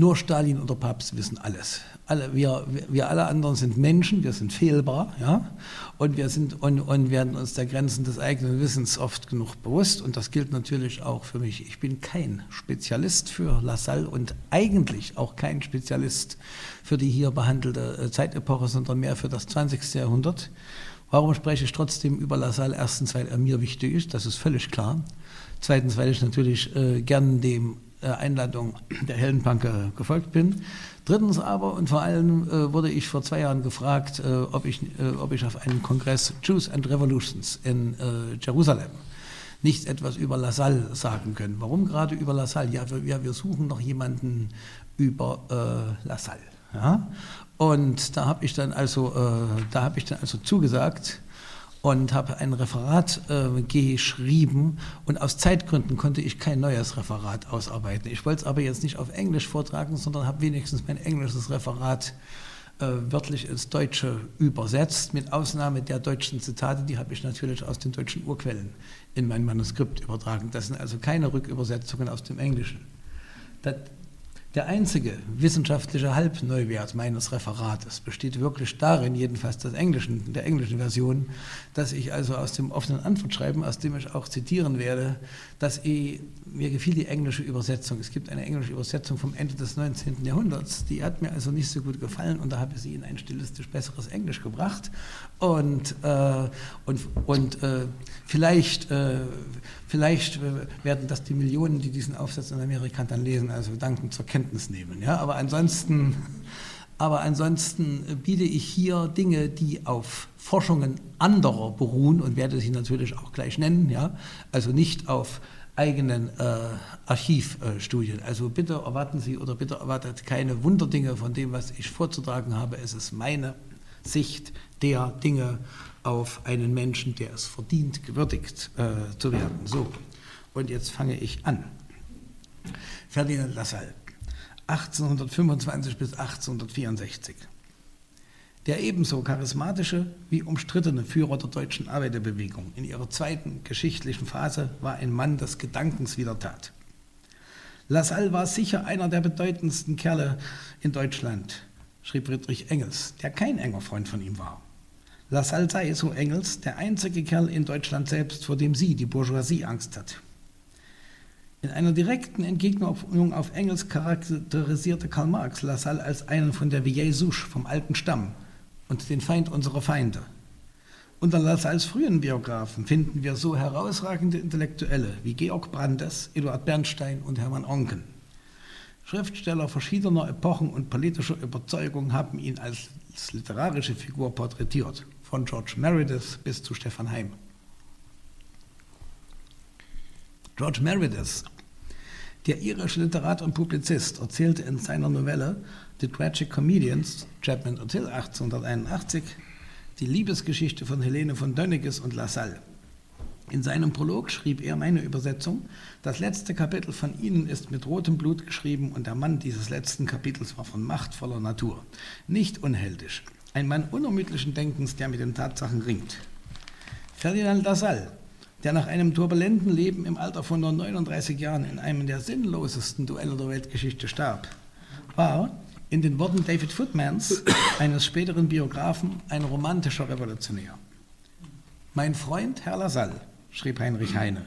Nur Stalin und der Papst wissen alles. Alle, wir, wir alle anderen sind Menschen, wir sind fehlbar, ja, und wir sind und, und werden uns der Grenzen des eigenen Wissens oft genug bewusst. Und das gilt natürlich auch für mich. Ich bin kein Spezialist für Lassalle und eigentlich auch kein Spezialist für die hier behandelte äh, Zeitepoche, sondern mehr für das 20. Jahrhundert. Warum spreche ich trotzdem über Lassalle? Erstens, weil er mir wichtig ist, das ist völlig klar. Zweitens, weil ich natürlich äh, gern dem äh, Einladung der Heldenpanke gefolgt bin. Drittens aber und vor allem äh, wurde ich vor zwei Jahren gefragt, äh, ob, ich, äh, ob ich auf einem Kongress Jews and Revolutions in äh, Jerusalem nicht etwas über Lassalle sagen können. Warum gerade über Lassalle? Ja, wir, ja, wir suchen noch jemanden über äh, Lassalle. Ja? Und da habe ich dann also, da habe ich dann also zugesagt und habe ein Referat äh, geschrieben und aus Zeitgründen konnte ich kein neues Referat ausarbeiten. Ich wollte es aber jetzt nicht auf Englisch vortragen, sondern habe wenigstens mein englisches Referat äh, wörtlich ins Deutsche übersetzt, mit Ausnahme der deutschen Zitate, die habe ich natürlich aus den deutschen Urquellen in mein Manuskript übertragen. Das sind also keine Rückübersetzungen aus dem Englischen. Das, der einzige wissenschaftliche Halbneuwert meines Referates besteht wirklich darin, jedenfalls des englischen, der englischen Version, dass ich also aus dem offenen Antwortschreiben, aus dem ich auch zitieren werde, dass ich, mir gefiel die englische Übersetzung. Es gibt eine englische Übersetzung vom Ende des 19. Jahrhunderts, die hat mir also nicht so gut gefallen und da habe ich sie in ein stilistisch besseres Englisch gebracht. Und, äh, und, und äh, vielleicht, äh, vielleicht werden das die Millionen, die diesen Aufsatz in Amerika dann lesen, also dankend zur Kenntnis nehmen. Ja? Aber, ansonsten, aber ansonsten biete ich hier Dinge, die auf Forschungen anderer beruhen und werde sie natürlich auch gleich nennen, ja? also nicht auf eigenen äh, Archivstudien. Also bitte erwarten Sie oder bitte erwartet keine Wunderdinge von dem, was ich vorzutragen habe. Es ist meine Sicht der Dinge auf einen Menschen, der es verdient, gewürdigt äh, zu werden. So, und jetzt fange ich an. Ferdinand Lassalle, 1825 bis 1864. Der ebenso charismatische wie umstrittene Führer der deutschen Arbeiterbewegung in ihrer zweiten geschichtlichen Phase war ein Mann des Gedankens wie der Tat. Lassalle war sicher einer der bedeutendsten Kerle in Deutschland, schrieb Friedrich Engels, der kein enger Freund von ihm war. Lassalle sei, so Engels, der einzige Kerl in Deutschland selbst, vor dem sie, die Bourgeoisie, Angst hat. In einer direkten Entgegnung auf Engels charakterisierte Karl Marx Lassalle als einen von der Vieille Souche, vom alten Stamm und den Feind unserer Feinde. Unter Lassalles frühen Biografen finden wir so herausragende Intellektuelle wie Georg Brandes, Eduard Bernstein und Hermann Onken. Schriftsteller verschiedener Epochen und politischer Überzeugung haben ihn als literarische Figur porträtiert von George Meredith bis zu Stefan Heim. George Meredith, der irische Literat und Publizist, erzählte in seiner Novelle The Tragic Comedians, Chapman und Hill 1881, die Liebesgeschichte von Helene von Dönniges und Lassalle. In seinem Prolog schrieb er meine Übersetzung, das letzte Kapitel von Ihnen ist mit rotem Blut geschrieben und der Mann dieses letzten Kapitels war von machtvoller Natur, nicht unheldisch, ein Mann unermüdlichen Denkens, der mit den Tatsachen ringt. Ferdinand Lassalle, der nach einem turbulenten Leben im Alter von nur 39 Jahren in einem der sinnlosesten Duelle der Weltgeschichte starb, war in den Worten David Footmans, eines späteren Biografen, ein romantischer Revolutionär. Mein Freund Herr Lassalle, schrieb Heinrich Heine,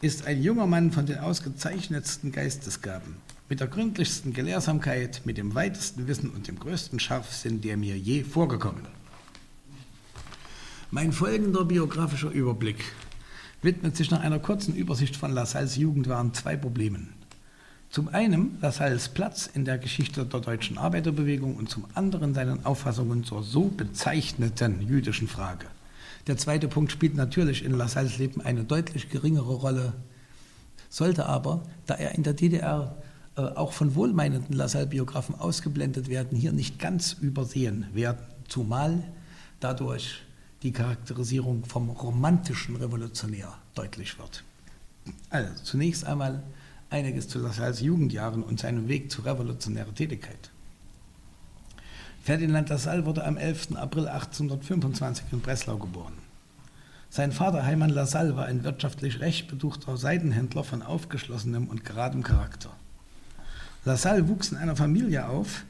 ist ein junger Mann von den ausgezeichnetsten Geistesgaben mit der gründlichsten Gelehrsamkeit, mit dem weitesten Wissen und dem größten Scharfsinn, der mir je vorgekommen. Mein folgender biografischer Überblick widmet sich nach einer kurzen Übersicht von Lassalles Jugendwahn zwei Problemen. Zum einen Lassalles Platz in der Geschichte der deutschen Arbeiterbewegung und zum anderen seinen Auffassungen zur so bezeichneten jüdischen Frage. Der zweite Punkt spielt natürlich in Lassalles Leben eine deutlich geringere Rolle, sollte aber, da er in der DDR auch von wohlmeinenden Lassalle-Biografen ausgeblendet werden, hier nicht ganz übersehen werden, zumal dadurch die Charakterisierung vom romantischen Revolutionär deutlich wird. Also zunächst einmal einiges zu Lassalles Jugendjahren und seinem Weg zu revolutionärer Tätigkeit. Ferdinand Lassalle wurde am 11. April 1825 in Breslau geboren. Sein Vater Heimann Lassalle war ein wirtschaftlich recht betuchter Seidenhändler von aufgeschlossenem und geradem Charakter. Lassalle wuchs in einer Familie auf,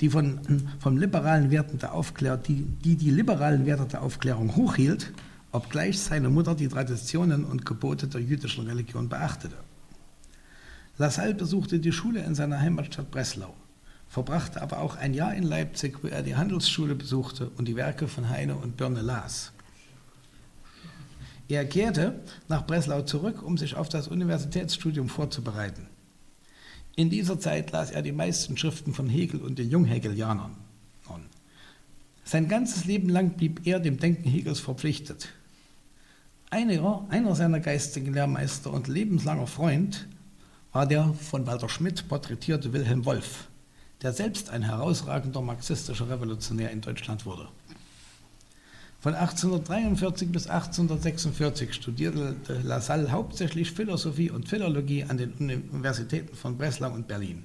die von, vom liberalen Werten der Aufklärung, die, die die liberalen Werte der Aufklärung hochhielt, obgleich seine Mutter die Traditionen und Gebote der jüdischen Religion beachtete. Lassalle besuchte die Schule in seiner Heimatstadt Breslau, verbrachte aber auch ein Jahr in Leipzig, wo er die Handelsschule besuchte und die Werke von Heine und Birne las. Er kehrte nach Breslau zurück, um sich auf das Universitätsstudium vorzubereiten. In dieser Zeit las er die meisten Schriften von Hegel und den Junghegelianern. Sein ganzes Leben lang blieb er dem Denken Hegels verpflichtet. Einer, einer seiner geistigen Lehrmeister und lebenslanger Freund war der von Walter Schmidt porträtierte Wilhelm Wolff, der selbst ein herausragender marxistischer Revolutionär in Deutschland wurde. Von 1843 bis 1846 studierte Lassalle hauptsächlich Philosophie und Philologie an den Universitäten von Breslau und Berlin.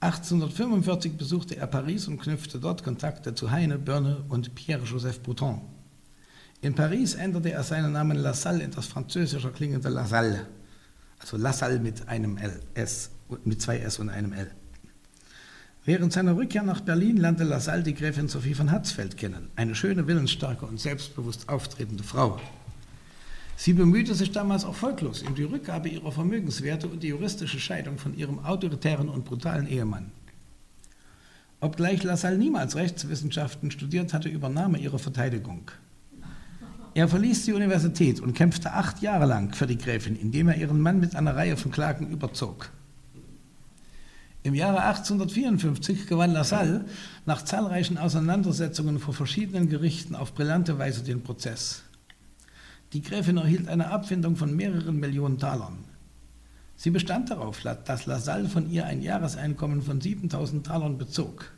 1845 besuchte er Paris und knüpfte dort Kontakte zu Heine, Börne und Pierre-Joseph Bouton. In Paris änderte er seinen Namen Lassalle in das französische klingende Lassalle also Lassalle mit einem L, S, mit zwei S und einem L. Während seiner Rückkehr nach Berlin lernte Lassalle die Gräfin Sophie von Hatzfeld kennen, eine schöne, willensstarke und selbstbewusst auftretende Frau. Sie bemühte sich damals erfolglos um die Rückgabe ihrer Vermögenswerte und die juristische Scheidung von ihrem autoritären und brutalen Ehemann. Obgleich Lassalle niemals Rechtswissenschaften studiert hatte, übernahm er ihre Verteidigung. Er verließ die Universität und kämpfte acht Jahre lang für die Gräfin, indem er ihren Mann mit einer Reihe von Klagen überzog. Im Jahre 1854 gewann Lassalle nach zahlreichen Auseinandersetzungen vor verschiedenen Gerichten auf brillante Weise den Prozess. Die Gräfin erhielt eine Abfindung von mehreren Millionen Talern. Sie bestand darauf, dass Lassalle von ihr ein Jahreseinkommen von 7000 Talern bezog.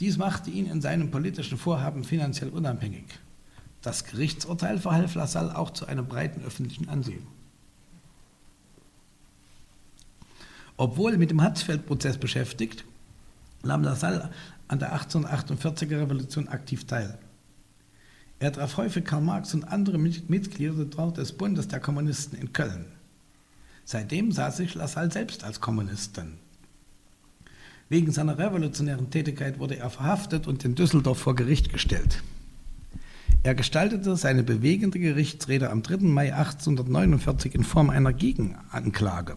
Dies machte ihn in seinem politischen Vorhaben finanziell unabhängig. Das Gerichtsurteil verhalf Lassalle auch zu einem breiten öffentlichen Ansehen. Obwohl mit dem Hatzfeld-Prozess beschäftigt, nahm Lassalle an der 1848er Revolution aktiv teil. Er traf häufig Karl Marx und andere Mitglieder des Bundes der Kommunisten in Köln. Seitdem sah sich Lassalle selbst als Kommunistin. Wegen seiner revolutionären Tätigkeit wurde er verhaftet und in Düsseldorf vor Gericht gestellt. Er gestaltete seine bewegende Gerichtsrede am 3. Mai 1849 in Form einer Gegenanklage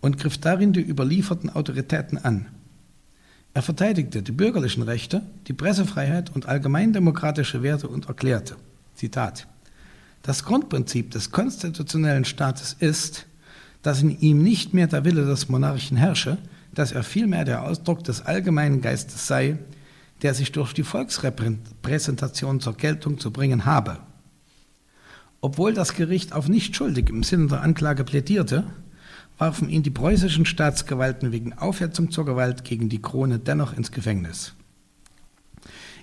und griff darin die überlieferten Autoritäten an. Er verteidigte die bürgerlichen Rechte, die Pressefreiheit und allgemeindemokratische Werte und erklärte, Zitat, das Grundprinzip des konstitutionellen Staates ist, dass in ihm nicht mehr der Wille des Monarchen herrsche, dass er vielmehr der Ausdruck des allgemeinen Geistes sei, der sich durch die Volksrepräsentation zur Geltung zu bringen habe. Obwohl das Gericht auf nicht schuldig im Sinne der Anklage plädierte, warfen ihn die preußischen Staatsgewalten wegen Aufhetzung zur Gewalt gegen die Krone dennoch ins Gefängnis.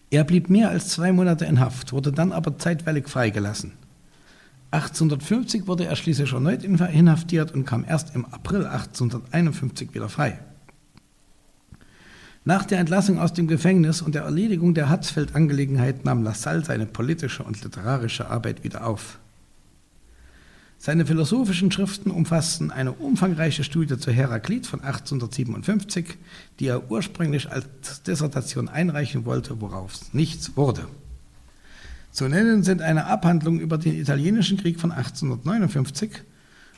Er blieb mehr als zwei Monate in Haft, wurde dann aber zeitweilig freigelassen. 1850 wurde er schließlich erneut inhaftiert und kam erst im April 1851 wieder frei. Nach der Entlassung aus dem Gefängnis und der Erledigung der Hatzfeld-Angelegenheit nahm Lassalle seine politische und literarische Arbeit wieder auf. Seine philosophischen Schriften umfassten eine umfangreiche Studie zu Heraklit von 1857, die er ursprünglich als Dissertation einreichen wollte, worauf nichts wurde. Zu nennen sind eine Abhandlung über den italienischen Krieg von 1859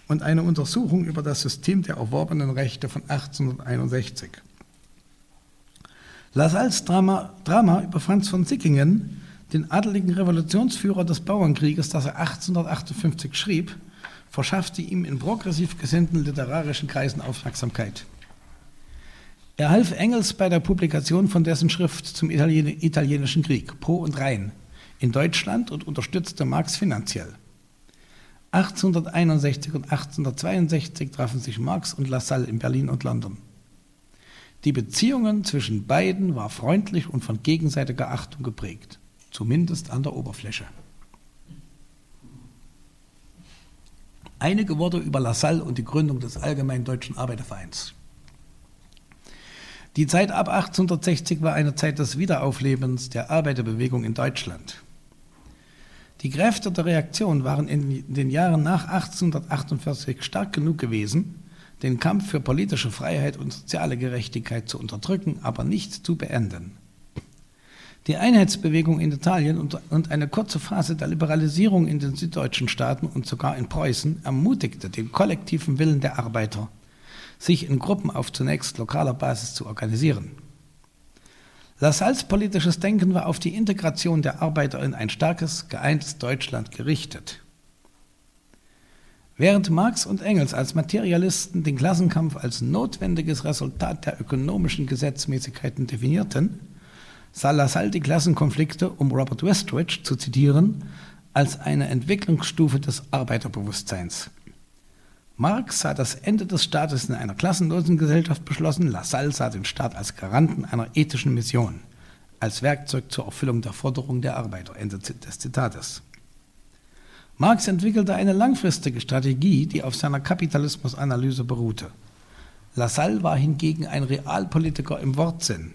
und eine Untersuchung über das System der erworbenen Rechte von 1861. Lassalles Drama, Drama über Franz von Sickingen, den adeligen Revolutionsführer des Bauernkrieges, das er 1858 schrieb, verschaffte ihm in progressiv gesinnten literarischen Kreisen Aufmerksamkeit. Er half Engels bei der Publikation von dessen Schrift zum Italien italienischen Krieg, Po und Rhein, in Deutschland und unterstützte Marx finanziell. 1861 und 1862 trafen sich Marx und Lassalle in Berlin und London. Die Beziehungen zwischen beiden war freundlich und von gegenseitiger Achtung geprägt, zumindest an der Oberfläche. Einige Worte über Lassalle und die Gründung des Allgemeinen Deutschen Arbeitervereins. Die Zeit ab 1860 war eine Zeit des Wiederauflebens der Arbeiterbewegung in Deutschland. Die Kräfte der Reaktion waren in den Jahren nach 1848 stark genug gewesen, den Kampf für politische Freiheit und soziale Gerechtigkeit zu unterdrücken, aber nicht zu beenden. Die Einheitsbewegung in Italien und, eine kurze Phase der Liberalisierung in den süddeutschen Staaten und sogar in Preußen ermutigte den kollektiven Willen der Arbeiter, sich in Gruppen auf zunächst lokaler Basis zu organisieren. Lassalles politisches Denken war auf die Integration der Arbeiter in ein starkes, geeintes Deutschland gerichtet. Während Marx und Engels als Materialisten den Klassenkampf als notwendiges Resultat der ökonomischen Gesetzmäßigkeiten definierten, Lassalle die Klassenkonflikte, um Robert Westridge zu zitieren, als eine Entwicklungsstufe des Arbeiterbewusstseins. Marx sah das Ende des Staates in einer klassenlosen Gesellschaft beschlossen, Lassalle sah den Staat als Garanten einer ethischen Mission, als Werkzeug zur Erfüllung der Forderungen der Arbeiter. Ende des Zitates. Marx entwickelte eine langfristige Strategie, die auf seiner Kapitalismusanalyse beruhte. Lassalle war hingegen ein Realpolitiker im Wortsinn.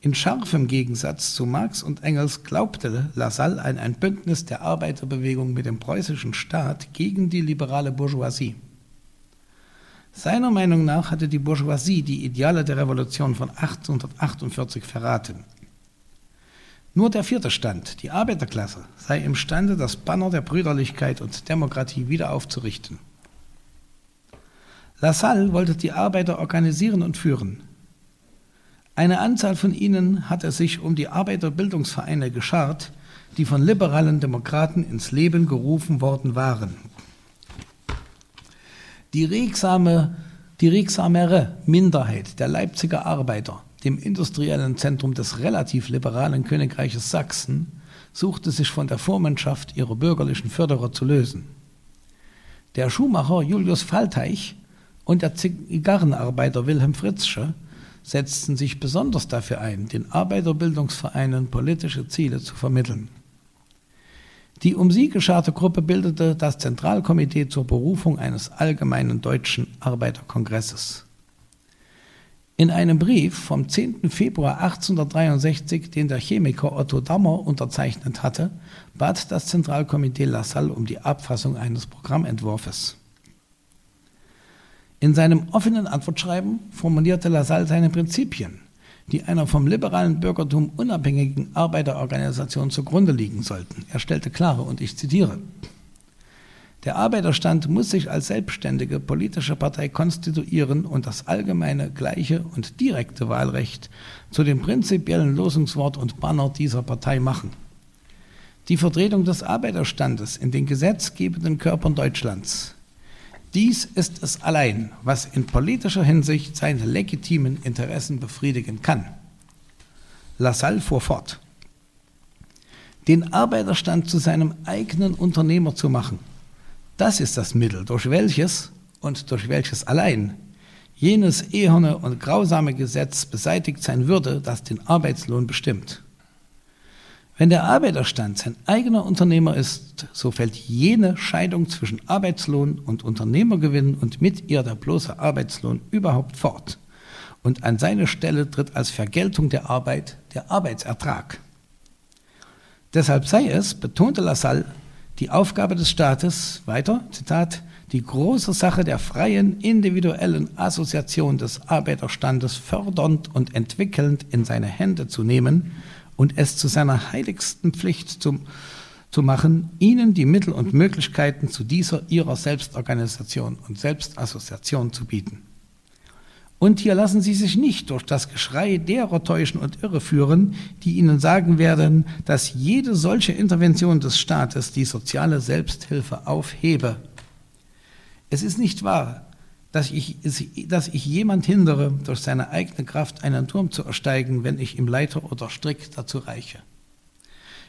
In scharfem Gegensatz zu Marx und Engels glaubte Lassalle an ein Bündnis der Arbeiterbewegung mit dem preußischen Staat gegen die liberale Bourgeoisie. Seiner Meinung nach hatte die Bourgeoisie die Ideale der Revolution von 1848 verraten. Nur der vierte Stand, die Arbeiterklasse, sei imstande, das Banner der Brüderlichkeit und Demokratie wieder aufzurichten. Lassalle wollte die Arbeiter organisieren und führen. Eine Anzahl von ihnen hatte sich um die Arbeiterbildungsvereine geschart, die von liberalen Demokraten ins Leben gerufen worden waren. Die regsame, die regsamere Minderheit der Leipziger Arbeiter, dem industriellen Zentrum des relativ liberalen Königreiches Sachsen, suchte sich von der Vormundschaft ihrer bürgerlichen Förderer zu lösen. Der Schuhmacher Julius Falteich und der Zigarrenarbeiter Wilhelm Fritzsche setzten sich besonders dafür ein, den Arbeiterbildungsvereinen politische Ziele zu vermitteln. Die um sie gescharte Gruppe bildete das Zentralkomitee zur Berufung eines allgemeinen deutschen Arbeiterkongresses. In einem Brief vom 10. Februar 1863, den der Chemiker Otto Dammer unterzeichnet hatte, bat das Zentralkomitee Lassalle um die Abfassung eines Programmentwurfs. In seinem offenen Antwortschreiben formulierte Lassalle seine Prinzipien, die einer vom liberalen Bürgertum unabhängigen Arbeiterorganisation zugrunde liegen sollten. Er stellte klare, und ich zitiere, der Arbeiterstand muss sich als selbstständige politische Partei konstituieren und das allgemeine, gleiche und direkte Wahlrecht zu dem prinzipiellen Losungswort und Banner dieser Partei machen. Die Vertretung des Arbeiterstandes in den gesetzgebenden Körpern Deutschlands dies ist es allein, was in politischer Hinsicht seine legitimen Interessen befriedigen kann. Lassalle fuhr fort. Den Arbeiterstand zu seinem eigenen Unternehmer zu machen, das ist das Mittel, durch welches und durch welches allein jenes eherne und grausame Gesetz beseitigt sein würde, das den Arbeitslohn bestimmt. Wenn der Arbeiterstand sein eigener Unternehmer ist, so fällt jene Scheidung zwischen Arbeitslohn und Unternehmergewinn und mit ihr der bloße Arbeitslohn überhaupt fort. Und an seine Stelle tritt als Vergeltung der Arbeit der Arbeitsertrag. Deshalb sei es, betonte Lassalle, die Aufgabe des Staates, weiter, Zitat, die große Sache der freien, individuellen Assoziation des Arbeiterstandes fördernd und entwickelnd in seine Hände zu nehmen und es zu seiner heiligsten Pflicht zum, zu machen, ihnen die Mittel und Möglichkeiten zu dieser ihrer Selbstorganisation und Selbstassoziation zu bieten. Und hier lassen Sie sich nicht durch das Geschrei derer täuschen und irreführen, die Ihnen sagen werden, dass jede solche Intervention des Staates die soziale Selbsthilfe aufhebe. Es ist nicht wahr, dass ich, dass ich jemand hindere, durch seine eigene Kraft einen Turm zu ersteigen, wenn ich ihm Leiter oder Strick dazu reiche.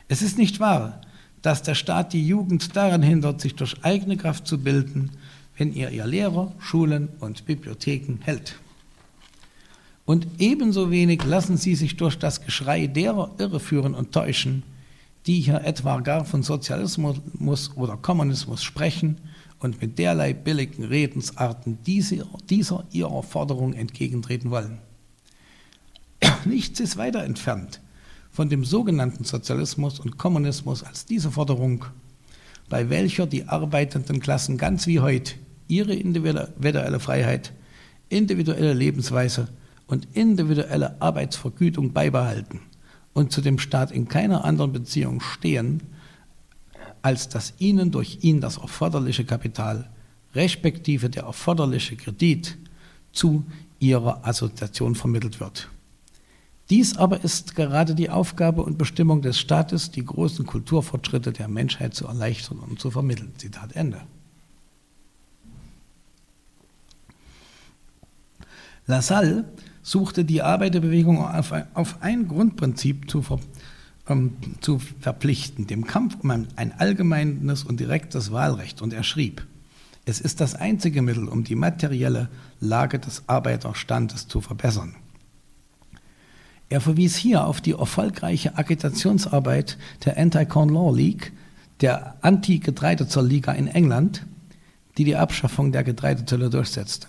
Es ist nicht wahr, dass der Staat die Jugend daran hindert, sich durch eigene Kraft zu bilden, wenn er ihr Lehrer, Schulen und Bibliotheken hält. Und ebenso wenig lassen sie sich durch das Geschrei derer irreführen und täuschen, die hier etwa gar von Sozialismus oder Kommunismus sprechen und mit derlei billigen Redensarten diese, dieser ihrer Forderung entgegentreten wollen. Nichts ist weiter entfernt von dem sogenannten Sozialismus und Kommunismus als diese Forderung, bei welcher die arbeitenden Klassen ganz wie heute ihre individuelle Freiheit, individuelle Lebensweise und individuelle Arbeitsvergütung beibehalten und zu dem Staat in keiner anderen Beziehung stehen, als dass ihnen durch ihn das erforderliche Kapital, respektive der erforderliche Kredit, zu ihrer Assoziation vermittelt wird. Dies aber ist gerade die Aufgabe und Bestimmung des Staates, die großen Kulturfortschritte der Menschheit zu erleichtern und zu vermitteln. Zitat Ende. Lassalle suchte die Arbeiterbewegung auf ein, Grundprinzip zu, ähm, zu, verpflichten, dem Kampf um ein, ein allgemeines und direktes Wahlrecht. Und er schrieb, es ist das einzige Mittel, um die materielle Lage des Arbeiterstandes zu verbessern. Er verwies hier auf die erfolgreiche Agitationsarbeit der Anti-Corn Law League, der Anti-Getreidezolliga in England, die die Abschaffung der Getreidezölle durchsetzte.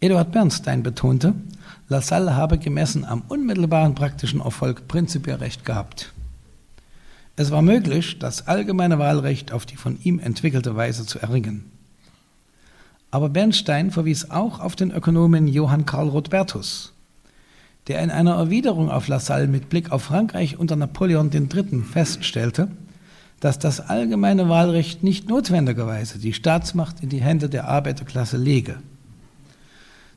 Eduard Bernstein betonte, Lassalle habe gemessen am unmittelbaren praktischen Erfolg prinzipiell recht gehabt. Es war möglich, das allgemeine Wahlrecht auf die von ihm entwickelte Weise zu erringen. Aber Bernstein verwies auch auf den Ökonomen Johann Karl Rothbertus, der in einer Erwiderung auf Lassalle mit Blick auf Frankreich unter Napoleon III. feststellte, dass das allgemeine Wahlrecht nicht notwendigerweise die Staatsmacht in die Hände der Arbeiterklasse lege.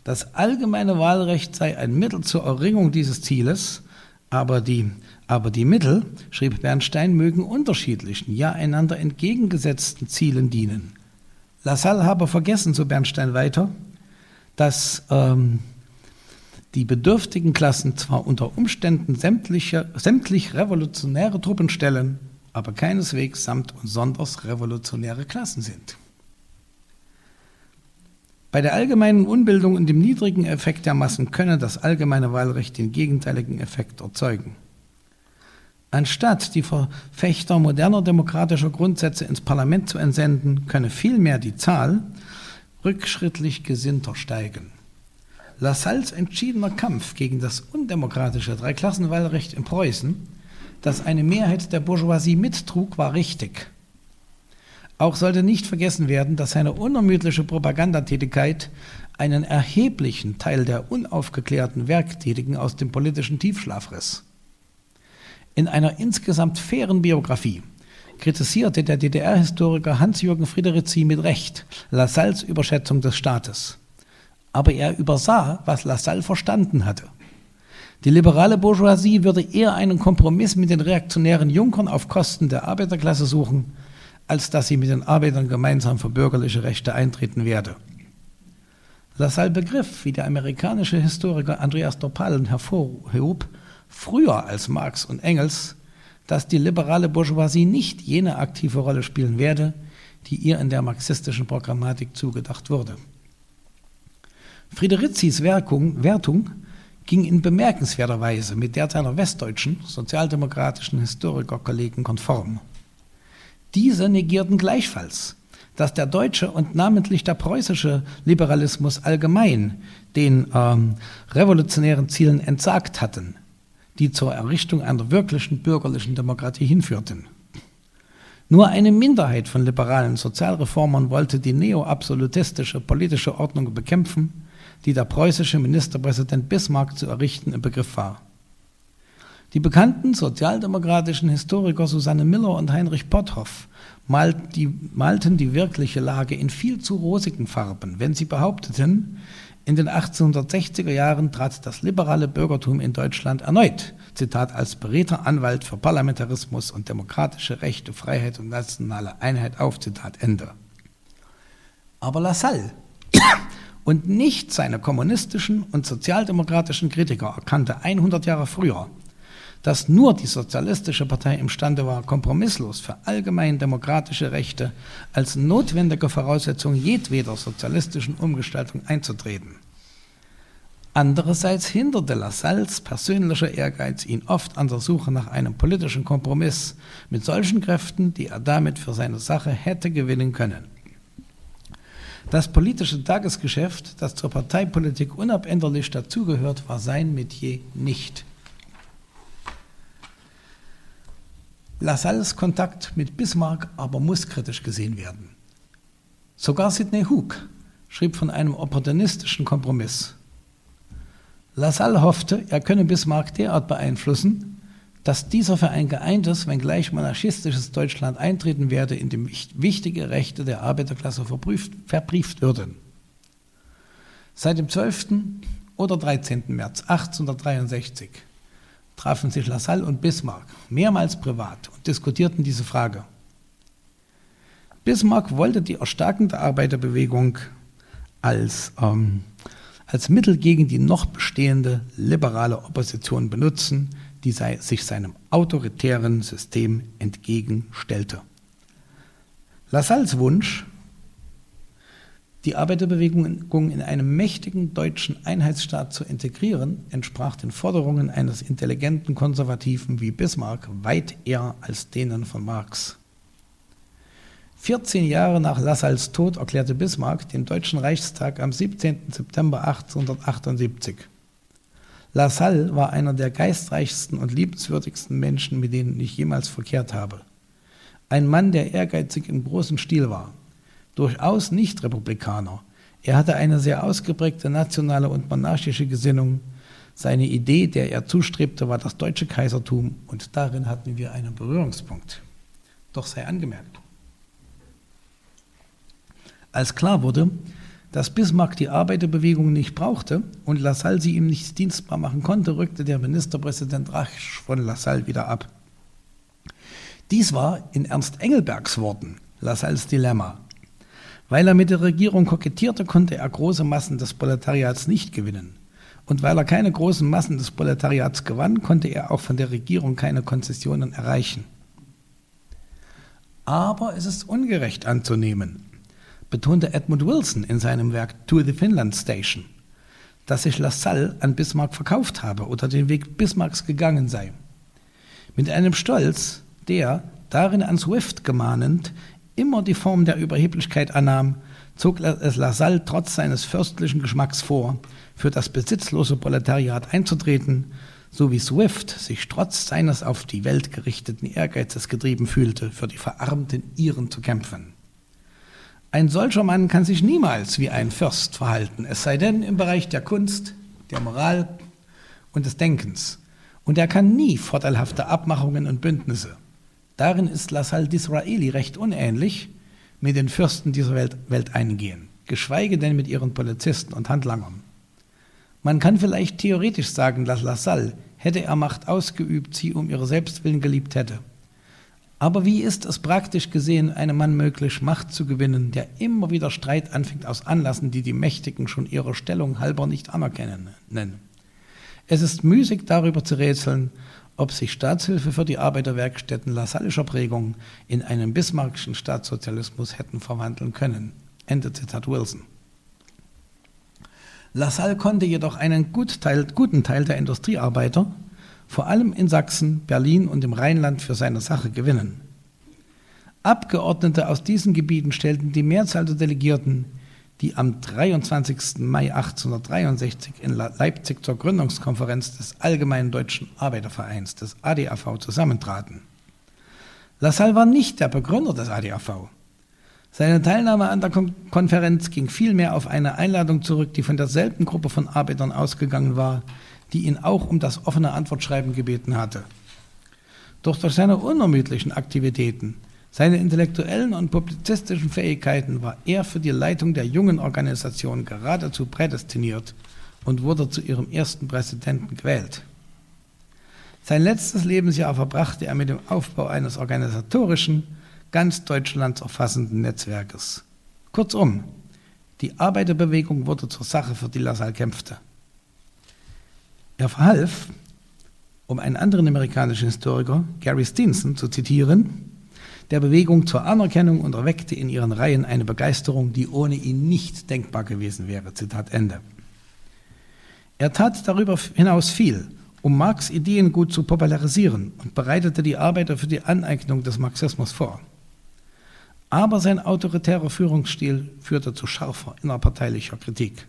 Das allgemeine Wahlrecht sei ein Mittel zur Erringung dieses Zieles, aber die, aber die Mittel, schrieb Bernstein, mögen unterschiedlichen, ja einander entgegengesetzten Zielen dienen. Lassalle habe vergessen, so Bernstein weiter, dass ähm, die bedürftigen Klassen zwar unter Umständen sämtliche, sämtlich revolutionäre Truppen stellen, aber keineswegs samt und sonders revolutionäre Klassen sind. Bei der allgemeinen Unbildung und dem niedrigen Effekt der Massen könne das allgemeine Wahlrecht den gegenteiligen Effekt erzeugen. Anstatt die Verfechter moderner demokratischer Grundsätze ins Parlament zu entsenden, könne vielmehr die Zahl rückschrittlich Gesinnter steigen. Lassalles entschiedener Kampf gegen das undemokratische Dreiklassenwahlrecht in Preußen, das eine Mehrheit der Bourgeoisie mittrug, war richtig. Auch sollte nicht vergessen werden, dass seine unermüdliche Propagandatätigkeit einen erheblichen Teil der unaufgeklärten Werktätigen aus dem politischen Tiefschlaf riss. In einer insgesamt fairen Biografie kritisierte der DDR-Historiker Hans-Jürgen Friederici mit Recht Lassalles Überschätzung des Staates. Aber er übersah, was Lassalle verstanden hatte. Die liberale Bourgeoisie würde eher einen Kompromiss mit den reaktionären Junkern auf Kosten der Arbeiterklasse suchen, als dass sie mit den Arbeitern gemeinsam für bürgerliche Rechte eintreten werde. Lassalle begriff, wie der amerikanische Historiker Andreas Dorpalen hervorhob, früher als Marx und Engels, dass die liberale Bourgeoisie nicht jene aktive Rolle spielen werde, die ihr in der marxistischen Programmatik zugedacht wurde. Friedericis Werkung, Wertung ging in bemerkenswerter Weise mit der seiner westdeutschen sozialdemokratischen Historikerkollegen konform. Diese negierten gleichfalls, dass der deutsche und namentlich der preußische Liberalismus allgemein den ähm, revolutionären Zielen entsagt hatten, die zur Errichtung einer wirklichen bürgerlichen Demokratie hinführten. Nur eine Minderheit von liberalen Sozialreformern wollte die neoabsolutistische politische Ordnung bekämpfen, die der preußische Ministerpräsident Bismarck zu errichten im Begriff war. Die bekannten sozialdemokratischen Historiker Susanne Miller und Heinrich Potthoff malten die wirkliche Lage in viel zu rosigen Farben, wenn sie behaupteten, in den 1860er Jahren trat das liberale Bürgertum in Deutschland erneut, Zitat, als beredter Anwalt für Parlamentarismus und demokratische Rechte, Freiheit und nationale Einheit auf, Zitat Ende. Aber Lassalle und nicht seine kommunistischen und sozialdemokratischen Kritiker erkannte 100 Jahre früher, dass nur die Sozialistische Partei imstande war, kompromisslos für allgemein demokratische Rechte als notwendige Voraussetzung jedweder sozialistischen Umgestaltung einzutreten. Andererseits hinderte Lassalles persönlicher Ehrgeiz ihn oft an der Suche nach einem politischen Kompromiss mit solchen Kräften, die er damit für seine Sache hätte gewinnen können. Das politische Tagesgeschäft, das zur Parteipolitik unabänderlich dazugehört, war sein Metier nicht. Lassalles Kontakt mit Bismarck aber muss kritisch gesehen werden. Sogar Sidney Hook schrieb von einem opportunistischen Kompromiss. Lassalle hoffte, er könne Bismarck derart beeinflussen, dass dieser für ein geeintes, wenngleich monarchistisches Deutschland eintreten werde, in dem wichtige Rechte der Arbeiterklasse verbrieft, verbrieft würden. Seit dem 12. oder 13. März 1863 trafen sich Lassalle und Bismarck mehrmals privat und diskutierten diese Frage. Bismarck wollte die erstarkende Arbeiterbewegung als, ähm, als Mittel gegen die noch bestehende liberale Opposition benutzen, die sei, sich seinem autoritären System entgegenstellte. Lassalles Wunsch, die Arbeiterbewegung in einem mächtigen deutschen Einheitsstaat zu integrieren, entsprach den Forderungen eines intelligenten Konservativen wie Bismarck weit eher als denen von Marx. 14 Jahre nach Lassalles Tod erklärte Bismarck den Deutschen Reichstag am 17. September 1878. Lassalle war einer der geistreichsten und liebenswürdigsten Menschen, mit denen ich jemals verkehrt habe. Ein Mann, der ehrgeizig im großen Stil war, durchaus nicht Republikaner. Er hatte eine sehr ausgeprägte nationale und monarchische Gesinnung. Seine Idee, der er zustrebte, war das deutsche Kaisertum und darin hatten wir einen Berührungspunkt. Doch sei angemerkt, als klar wurde, dass Bismarck die Arbeiterbewegung nicht brauchte und Lassalle sie ihm nicht dienstbar machen konnte, rückte der Ministerpräsident rasch von Lassalle wieder ab. Dies war in Ernst Engelbergs Worten Lassalles Dilemma. Weil er mit der Regierung kokettierte, konnte er große Massen des Proletariats nicht gewinnen. Und weil er keine großen Massen des Proletariats gewann, konnte er auch von der Regierung keine Konzessionen erreichen. Aber es ist ungerecht anzunehmen, betonte Edmund Wilson in seinem Werk To the Finland Station, dass sich Lassalle an Bismarck verkauft habe oder den Weg Bismarcks gegangen sei. Mit einem Stolz, der, darin an Swift gemahnend, immer die Form der Überheblichkeit annahm, zog es Lassalle trotz seines fürstlichen Geschmacks vor, für das besitzlose Proletariat einzutreten, so wie Swift sich trotz seines auf die Welt gerichteten Ehrgeizes getrieben fühlte, für die verarmten Iren zu kämpfen. Ein solcher Mann kann sich niemals wie ein Fürst verhalten, es sei denn im Bereich der Kunst, der Moral und des Denkens. Und er kann nie vorteilhafte Abmachungen und Bündnisse. Darin ist Lassalle d'Israeli recht unähnlich mit den Fürsten dieser Welt, Welt eingehen, geschweige denn mit ihren Polizisten und Handlangern. Man kann vielleicht theoretisch sagen, dass Lassalle, hätte er Macht ausgeübt, sie um ihre Selbstwillen geliebt hätte. Aber wie ist es praktisch gesehen einem Mann möglich, Macht zu gewinnen, der immer wieder Streit anfängt aus Anlassen, die die Mächtigen schon ihrer Stellung halber nicht anerkennen? Es ist müßig darüber zu rätseln, ob sich Staatshilfe für die Arbeiterwerkstätten lasallischer Prägung in einen bismarckischen Staatssozialismus hätten verwandeln können. Ende Zitat Wilson. Lassalle konnte jedoch einen gut Teil, guten Teil der Industriearbeiter vor allem in Sachsen, Berlin und im Rheinland für seine Sache gewinnen. Abgeordnete aus diesen Gebieten stellten die Mehrzahl der Delegierten, die am 23. Mai 1863 in Leipzig zur Gründungskonferenz des Allgemeinen Deutschen Arbeitervereins, des ADAV, zusammentraten. Lassalle war nicht der Begründer des ADAV. Seine Teilnahme an der Konferenz ging vielmehr auf eine Einladung zurück, die von derselben Gruppe von Arbeitern ausgegangen war, die ihn auch um das offene Antwortschreiben gebeten hatte. Doch durch seine unermüdlichen Aktivitäten, seine intellektuellen und publizistischen Fähigkeiten war er für die Leitung der jungen Organisation geradezu prädestiniert und wurde zu ihrem ersten Präsidenten gewählt. Sein letztes Lebensjahr verbrachte er mit dem Aufbau eines organisatorischen, ganz Deutschlands erfassenden Netzwerkes. Kurzum, die Arbeiterbewegung wurde zur Sache, für die Lassalle kämpfte. Er verhalf, um einen anderen amerikanischen Historiker, Gary Stinson, zu zitieren, der Bewegung zur Anerkennung und erweckte in ihren Reihen eine Begeisterung, die ohne ihn nicht denkbar gewesen wäre. Zitat Ende. Er tat darüber hinaus viel, um Marx Ideen gut zu popularisieren und bereitete die Arbeiter für die Aneignung des Marxismus vor. Aber sein autoritärer Führungsstil führte zu scharfer innerparteilicher Kritik.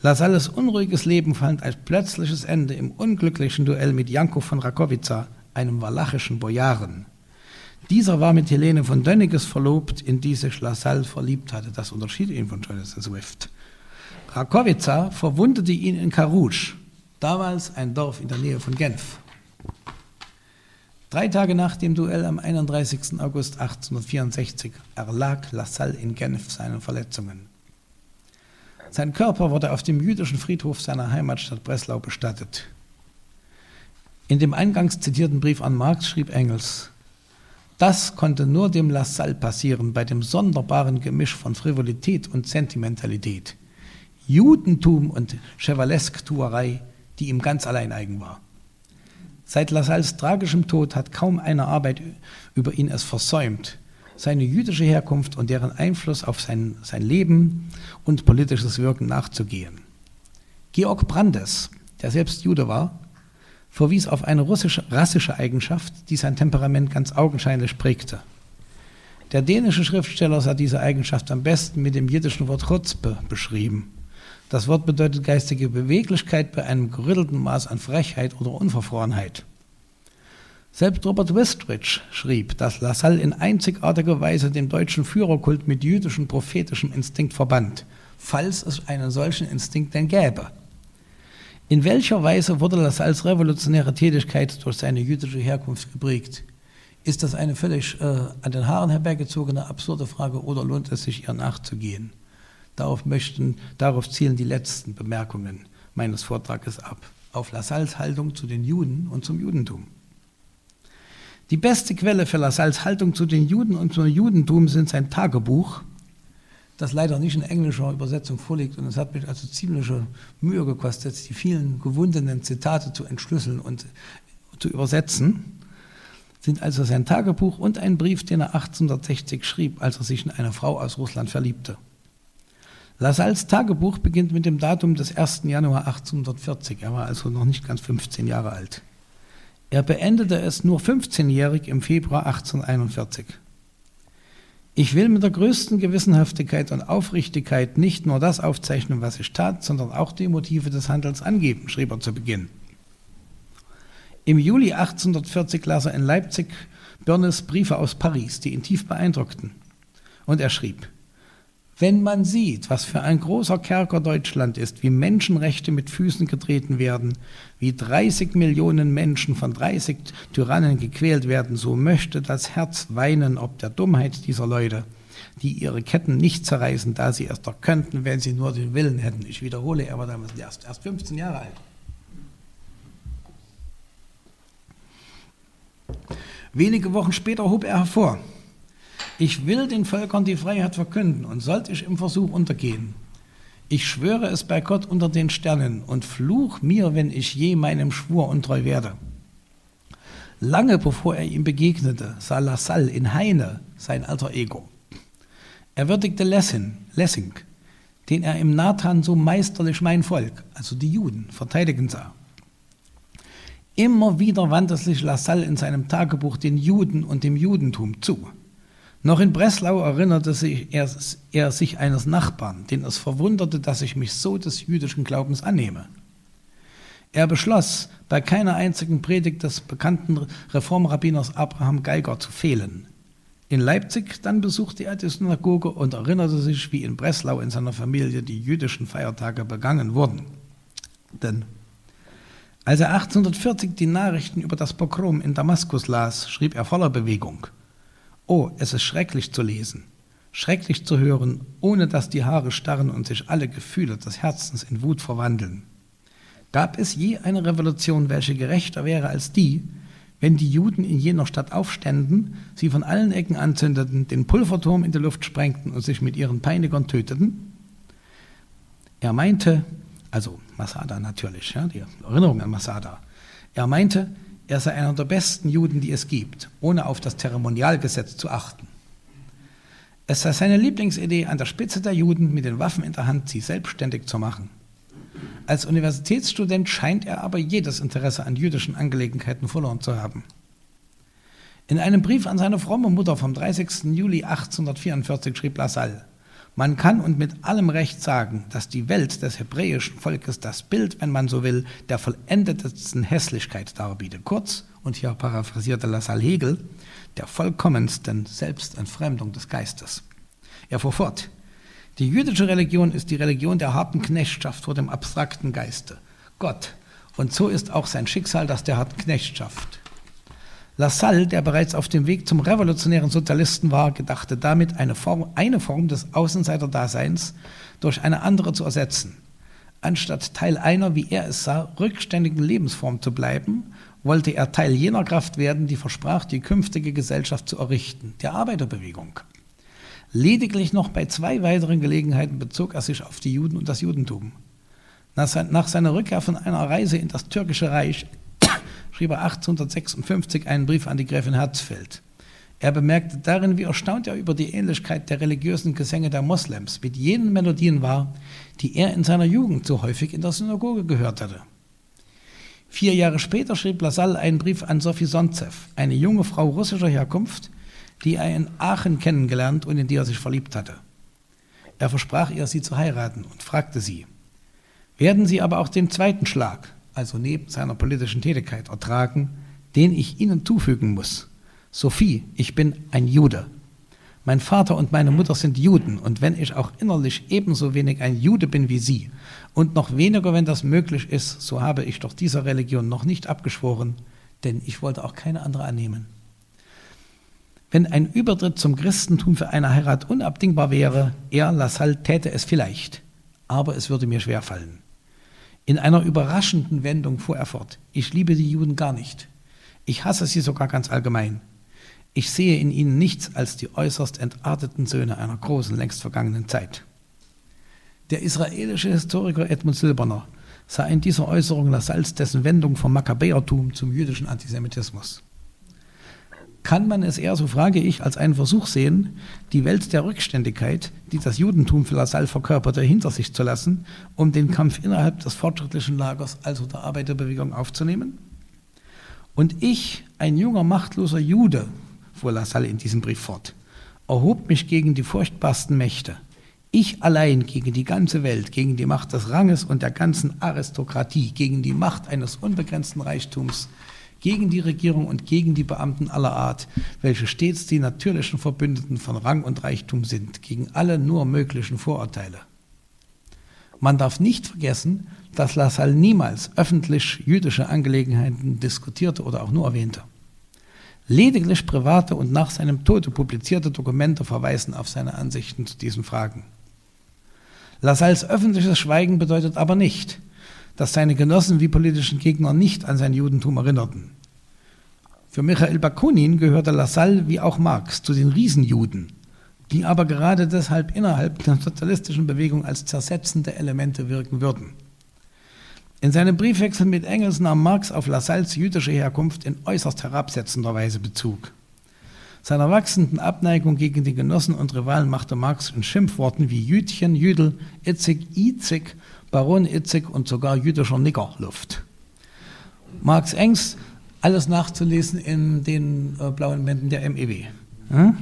Lasalles unruhiges Leben fand ein plötzliches Ende im unglücklichen Duell mit Janko von Rakowica, einem walachischen Bojaren. Dieser war mit Helene von Dönniges verlobt, in die sich Lassalle verliebt hatte. Das unterschied ihn von Jonathan Swift. Rakowica verwundete ihn in Carouge, damals ein Dorf in der Nähe von Genf. Drei Tage nach dem Duell am 31. August 1864 erlag Lassalle in Genf seinen Verletzungen. Sein Körper wurde auf dem jüdischen Friedhof seiner Heimatstadt Breslau bestattet. In dem eingangs zitierten Brief an Marx schrieb Engels, das konnte nur dem Lassalle passieren, bei dem sonderbaren Gemisch von Frivolität und Sentimentalität, Judentum und Chevalesque-Tuerei, die ihm ganz allein eigen war. Seit Lassalles tragischem Tod hat kaum eine Arbeit über ihn es versäumt, seine jüdische Herkunft und deren Einfluss auf sein, sein Leben und politisches Wirken nachzugehen. Georg Brandes, der selbst Jude war, verwies auf eine russische, rassische Eigenschaft, die sein Temperament ganz augenscheinlich prägte. Der dänische Schriftsteller sah diese Eigenschaft am besten mit dem jiddischen Wort Chutzpe beschrieben. Das Wort bedeutet geistige Beweglichkeit bei einem gerüttelten Maß an Frechheit oder Unverfrorenheit. Selbst Robert Westridge schrieb, dass Lassalle in einzigartiger Weise den deutschen Führerkult mit jüdischem prophetischem Instinkt verband, falls es einen solchen Instinkt denn gäbe. In welcher Weise wurde Lassalles revolutionäre Tätigkeit durch seine jüdische Herkunft geprägt? Ist das eine völlig äh, an den Haaren herbeigezogene, absurde Frage oder lohnt es sich, ihr nachzugehen? Darauf, möchten, darauf zielen die letzten Bemerkungen meines Vortrages ab, auf Lassalles Haltung zu den Juden und zum Judentum. Die beste Quelle für Lassalles Haltung zu den Juden und zum Judentum sind sein Tagebuch, das leider nicht in englischer Übersetzung vorliegt. Und es hat mich also ziemliche Mühe gekostet, die vielen gewundenen Zitate zu entschlüsseln und zu übersetzen. Sind also sein Tagebuch und ein Brief, den er 1860 schrieb, als er sich in eine Frau aus Russland verliebte. Lassalles Tagebuch beginnt mit dem Datum des 1. Januar 1840. Er war also noch nicht ganz 15 Jahre alt. Er beendete es nur 15-jährig im Februar 1841. Ich will mit der größten Gewissenhaftigkeit und Aufrichtigkeit nicht nur das aufzeichnen, was ich tat, sondern auch die Motive des Handels angeben, schrieb er zu Beginn. Im Juli 1840 las er in Leipzig Börnes Briefe aus Paris, die ihn tief beeindruckten. Und er schrieb, wenn man sieht, was für ein großer Kerker Deutschland ist, wie Menschenrechte mit Füßen getreten werden, wie 30 Millionen Menschen von 30 Tyrannen gequält werden, so möchte das Herz weinen ob der Dummheit dieser Leute, die ihre Ketten nicht zerreißen, da sie es doch könnten, wenn sie nur den Willen hätten. Ich wiederhole, er war damals erst, erst 15 Jahre alt. Wenige Wochen später hob er hervor, ich will den Völkern die Freiheit verkünden und sollte ich im Versuch untergehen. Ich schwöre es bei Gott unter den Sternen und fluch mir, wenn ich je meinem Schwur untreu werde. Lange bevor er ihm begegnete, sah Lassalle in Heine sein alter Ego. Er würdigte Lessing, Lessing, den er im Nathan so meisterlich mein Volk, also die Juden, verteidigen sah. Immer wieder wandte sich Lassalle in seinem Tagebuch den Juden und dem Judentum zu. Noch in Breslau erinnerte sich er, er sich eines Nachbarn, den es verwunderte, dass ich mich so des jüdischen Glaubens annehme. Er beschloss, bei keiner einzigen Predigt des bekannten Reformrabbiners Abraham Geiger zu fehlen. In Leipzig dann besuchte er die Synagoge und erinnerte sich, wie in Breslau in seiner Familie die jüdischen Feiertage begangen wurden. Denn als er 1840 die Nachrichten über das Pogrom in Damaskus las, schrieb er voller Bewegung – Oh, es ist schrecklich zu lesen, schrecklich zu hören, ohne dass die Haare starren und sich alle Gefühle des Herzens in Wut verwandeln. Gab es je eine Revolution, welche gerechter wäre als die, wenn die Juden in jener Stadt aufständen, sie von allen Ecken anzündeten, den Pulverturm in die Luft sprengten und sich mit ihren Peinigern töteten? Er meinte, also Masada natürlich, ja, die Erinnerung an Masada, er meinte, er sei einer der besten Juden, die es gibt, ohne auf das Zeremonialgesetz zu achten. Es sei seine Lieblingsidee, an der Spitze der Juden mit den Waffen in der Hand sie selbstständig zu machen. Als Universitätsstudent scheint er aber jedes Interesse an jüdischen Angelegenheiten verloren zu haben. In einem Brief an seine fromme Mutter vom 30. Juli 1844 schrieb Lassalle, Man kann und mit allem Recht sagen, dass die Welt des hebräischen Volkes das Bild, wenn man so will, der vollendetsten Hässlichkeit darbietet. Kurz, und hier paraphrasierte Lassalle Hegel, der vollkommensten Selbstentfremdung des Geistes. Er fuhr fort, die jüdische Religion ist die Religion der harten Knechtschaft vor dem abstrakten Geiste, Gott. Und so ist auch sein Schicksal das der harten Knechtschaft. Lassalle, der bereits auf dem Weg zum revolutionären Sozialisten war, gedachte damit, eine Form, eine Form des Außenseiterdaseins durch eine andere zu ersetzen. Anstatt Teil einer, wie er es sah, rückständigen Lebensform zu bleiben, wollte er Teil jener Kraft werden, die versprach, die künftige Gesellschaft zu errichten, der Arbeiterbewegung. Lediglich noch bei zwei weiteren Gelegenheiten bezog er sich auf die Juden und das Judentum. Nach seiner Rückkehr von einer Reise in das türkische Reich schrieb er 1856 einen Brief an die Gräfin Herzfeld. Er bemerkte darin, wie erstaunt er über die Ähnlichkeit der religiösen Gesänge der Moslems mit jenen Melodien war, die er in seiner Jugend so häufig in der Synagoge gehört hatte. Vier Jahre später schrieb Lassalle einen Brief an Sophie Sontzev, eine junge Frau russischer Herkunft, die er in Aachen kennengelernt und in die er sich verliebt hatte. Er versprach ihr, sie zu heiraten und fragte sie, werden Sie aber auch den zweiten Schlag, also neben seiner politischen Tätigkeit, ertragen, den ich Ihnen zufügen muss. Sophie, ich bin ein Jude. Mein Vater und meine Mutter sind Juden, und wenn ich auch innerlich ebenso wenig ein Jude bin wie Sie, und noch weniger, wenn das möglich ist, so habe ich doch dieser Religion noch nicht abgeschworen, denn ich wollte auch keine andere annehmen. Wenn ein Übertritt zum Christentum für eine Heirat unabdingbar wäre, er, Lassalle, täte es vielleicht, aber es würde mir schwerfallen. In einer überraschenden Wendung fuhr er fort. Ich liebe die Juden gar nicht. Ich hasse sie sogar ganz allgemein. Ich sehe in ihnen nichts als die äußerst entarteten Söhne einer großen, längst vergangenen Zeit. Der israelische Historiker Edmund Silberner sah in dieser Äußerung Lassalles dessen Wendung vom Makkabäertum zum jüdischen Antisemitismus kann man es eher, so frage ich, als einen Versuch sehen, die Welt der Rückständigkeit, die das Judentum für Lassalle verkörperte, hinter sich zu lassen, um den Kampf innerhalb des fortschrittlichen Lagers, also der Arbeiterbewegung, aufzunehmen? Und ich, ein junger, machtloser Jude, fuhr Lassalle in diesem Brief fort, erhob mich gegen die furchtbarsten Mächte. Ich allein gegen die ganze Welt, gegen die Macht des Ranges und der ganzen Aristokratie, gegen die Macht eines unbegrenzten Reichtums, gegen die Regierung und gegen die Beamten aller Art, welche stets die natürlichen Verbündeten von Rang und Reichtum sind, gegen alle nur möglichen Vorurteile. Man darf nicht vergessen, dass Lassalle niemals öffentlich jüdische Angelegenheiten diskutierte oder auch nur erwähnte. Lediglich private und nach seinem Tode publizierte Dokumente verweisen auf seine Ansichten zu diesen Fragen. Lassalles öffentliches Schweigen bedeutet aber nicht, dass seine Genossen wie politischen Gegner nicht an sein Judentum erinnerten. Für Michael Bakunin gehörte Lassalle wie auch Marx zu den Riesenjuden, die aber gerade deshalb innerhalb der sozialistischen Bewegung als zersetzende Elemente wirken würden. In seinem Briefwechsel mit Engels nahm Marx auf Lassalles jüdische Herkunft in äußerst herabsetzender Weise Bezug. Seiner wachsenden Abneigung gegen die Genossen und Rivalen machte Marx in Schimpfworten wie Jüdchen, Jüdel, Itzig, Izig Baron Itzig und sogar jüdischer Nigger Luft. Marx Engs, alles nachzulesen in den äh, blauen Bänden der MEW. Ja?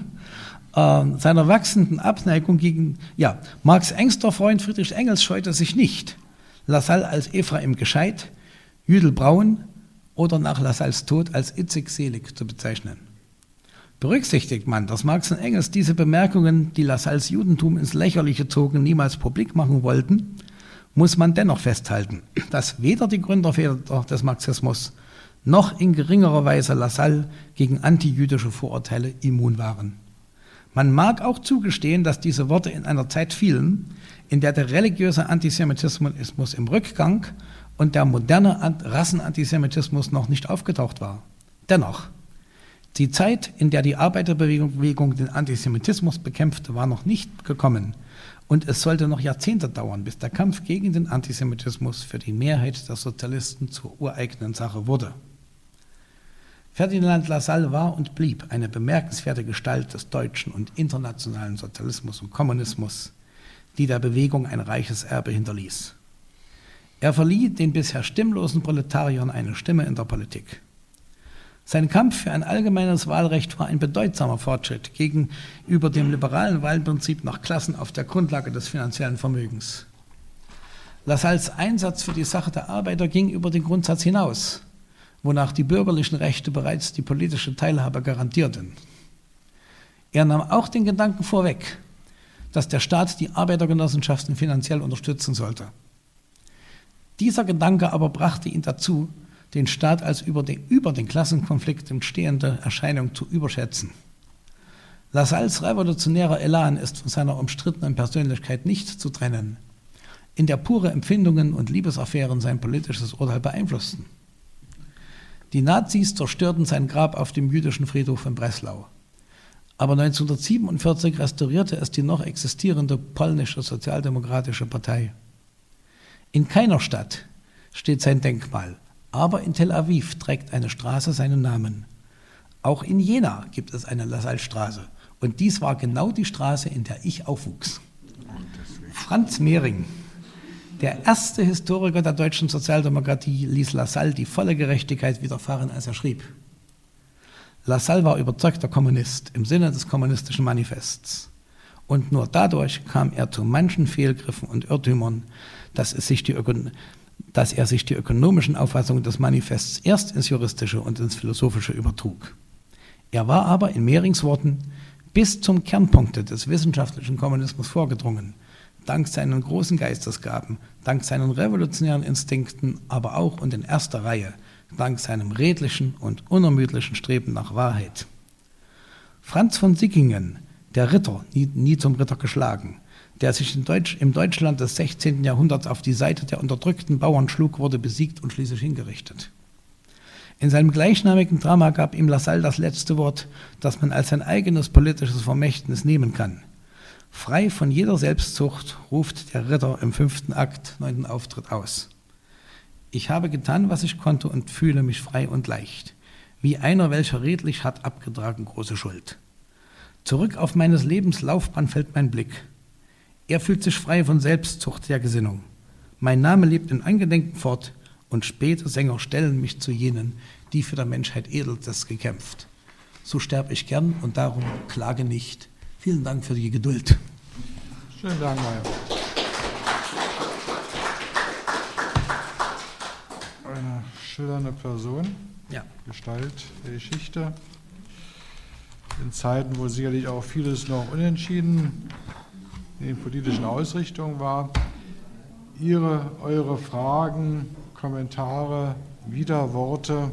Äh, seiner wachsenden Abneigung gegen, ja, Marx engster Freund Friedrich Engels scheute sich nicht, Lassalle als Ephraim gescheit, Jüdel Braun oder nach Lassalles Tod als Itzig selig zu bezeichnen. Berücksichtigt man, dass Marx und Engels diese Bemerkungen, die Lassalles Judentum ins Lächerliche zogen, niemals publik machen wollten, muss man dennoch festhalten, dass weder die Gründerväter des Marxismus noch in geringerer Weise Lassalle gegen antijüdische Vorurteile immun waren. Man mag auch zugestehen, dass diese Worte in einer Zeit fielen, in der der religiöse Antisemitismus im Rückgang und der moderne Rassenantisemitismus noch nicht aufgetaucht war. Dennoch, die Zeit, in der die Arbeiterbewegung den Antisemitismus bekämpfte, war noch nicht gekommen. Und es sollte noch Jahrzehnte dauern, bis der Kampf gegen den Antisemitismus für die Mehrheit der Sozialisten zur ureigenen Sache wurde. Ferdinand Lassalle war und blieb eine bemerkenswerte Gestalt des deutschen und internationalen Sozialismus und Kommunismus, die der Bewegung ein reiches Erbe hinterließ. Er verlieh den bisher stimmlosen Proletariern eine Stimme in der Politik. Sein Kampf für ein allgemeines Wahlrecht war ein bedeutsamer Fortschritt gegenüber dem liberalen Wahlprinzip nach Klassen auf der Grundlage des finanziellen Vermögens. Lassalles Einsatz für die Sache der Arbeiter ging über den Grundsatz hinaus, wonach die bürgerlichen Rechte bereits die politische Teilhabe garantierten. Er nahm auch den Gedanken vorweg, dass der Staat die Arbeitergenossenschaften finanziell unterstützen sollte. Dieser Gedanke aber brachte ihn dazu, den Staat als über den, über den Klassenkonflikt entstehende Erscheinung zu überschätzen. Lassalles revolutionärer Elan ist von seiner umstrittenen Persönlichkeit nicht zu trennen, in der pure Empfindungen und Liebesaffären sein politisches Urteil beeinflussten. Die Nazis zerstörten sein Grab auf dem jüdischen Friedhof in Breslau. Aber 1947 restaurierte es die noch existierende polnische Sozialdemokratische Partei. In keiner Stadt steht sein Denkmal, aber in Tel Aviv trägt eine Straße seinen Namen. Auch in Jena gibt es eine Lassalle-Straße. Und dies war genau die Straße, in der ich aufwuchs. Franz Mehring, der erste Historiker der deutschen Sozialdemokratie, ließ Lassalle die volle Gerechtigkeit widerfahren, als er schrieb. Lassalle war überzeugter Kommunist im Sinne des kommunistischen Manifests. Und nur dadurch kam er zu manchen Fehlgriffen und Irrtümern, dass, es sich die dass er sich die ökonomischen Auffassungen des Manifests erst ins Juristische und ins Philosophische übertrug. Er war aber in Mehrings Worten bis zum Kernpunkte des wissenschaftlichen Kommunismus vorgedrungen, dank seinen großen Geistesgaben, dank seinen revolutionären Instinkten, aber auch und in erster Reihe dank seinem redlichen und unermüdlichen Streben nach Wahrheit. Franz von Sickingen, der Ritter, nie, nie zum Ritter geschlagen, der sich Deutsch, im Deutschland des 16. Jahrhunderts auf die Seite der unterdrückten Bauern schlug, wurde besiegt und schließlich hingerichtet. In seinem gleichnamigen Drama gab ihm Lassalle das letzte Wort, das man als sein eigenes politisches Vermächtnis nehmen kann. Frei von jeder Selbstzucht ruft der Ritter im fünften Akt, neunten Auftritt aus. Ich habe getan, was ich konnte und fühle mich frei und leicht, wie einer, welcher redlich hat abgetragen große Schuld. Zurück auf meines Lebens Laufbahn fällt mein Blick. Er fühlt sich frei von Selbstzucht der Gesinnung. Mein Name lebt in Angedenken fort und späte Sänger stellen mich zu jenen, die für der Menschheit Edelstes gekämpft. So sterbe ich gern und darum klage nicht. Vielen Dank für die Geduld. Schönen Dank, Meier. Eine schillernde Person, ja. Gestalt der Geschichte. In Zeiten, wo sicherlich auch vieles noch unentschieden in den politischen Ausrichtungen war. Ihre, eure Fragen, Kommentare, Widerworte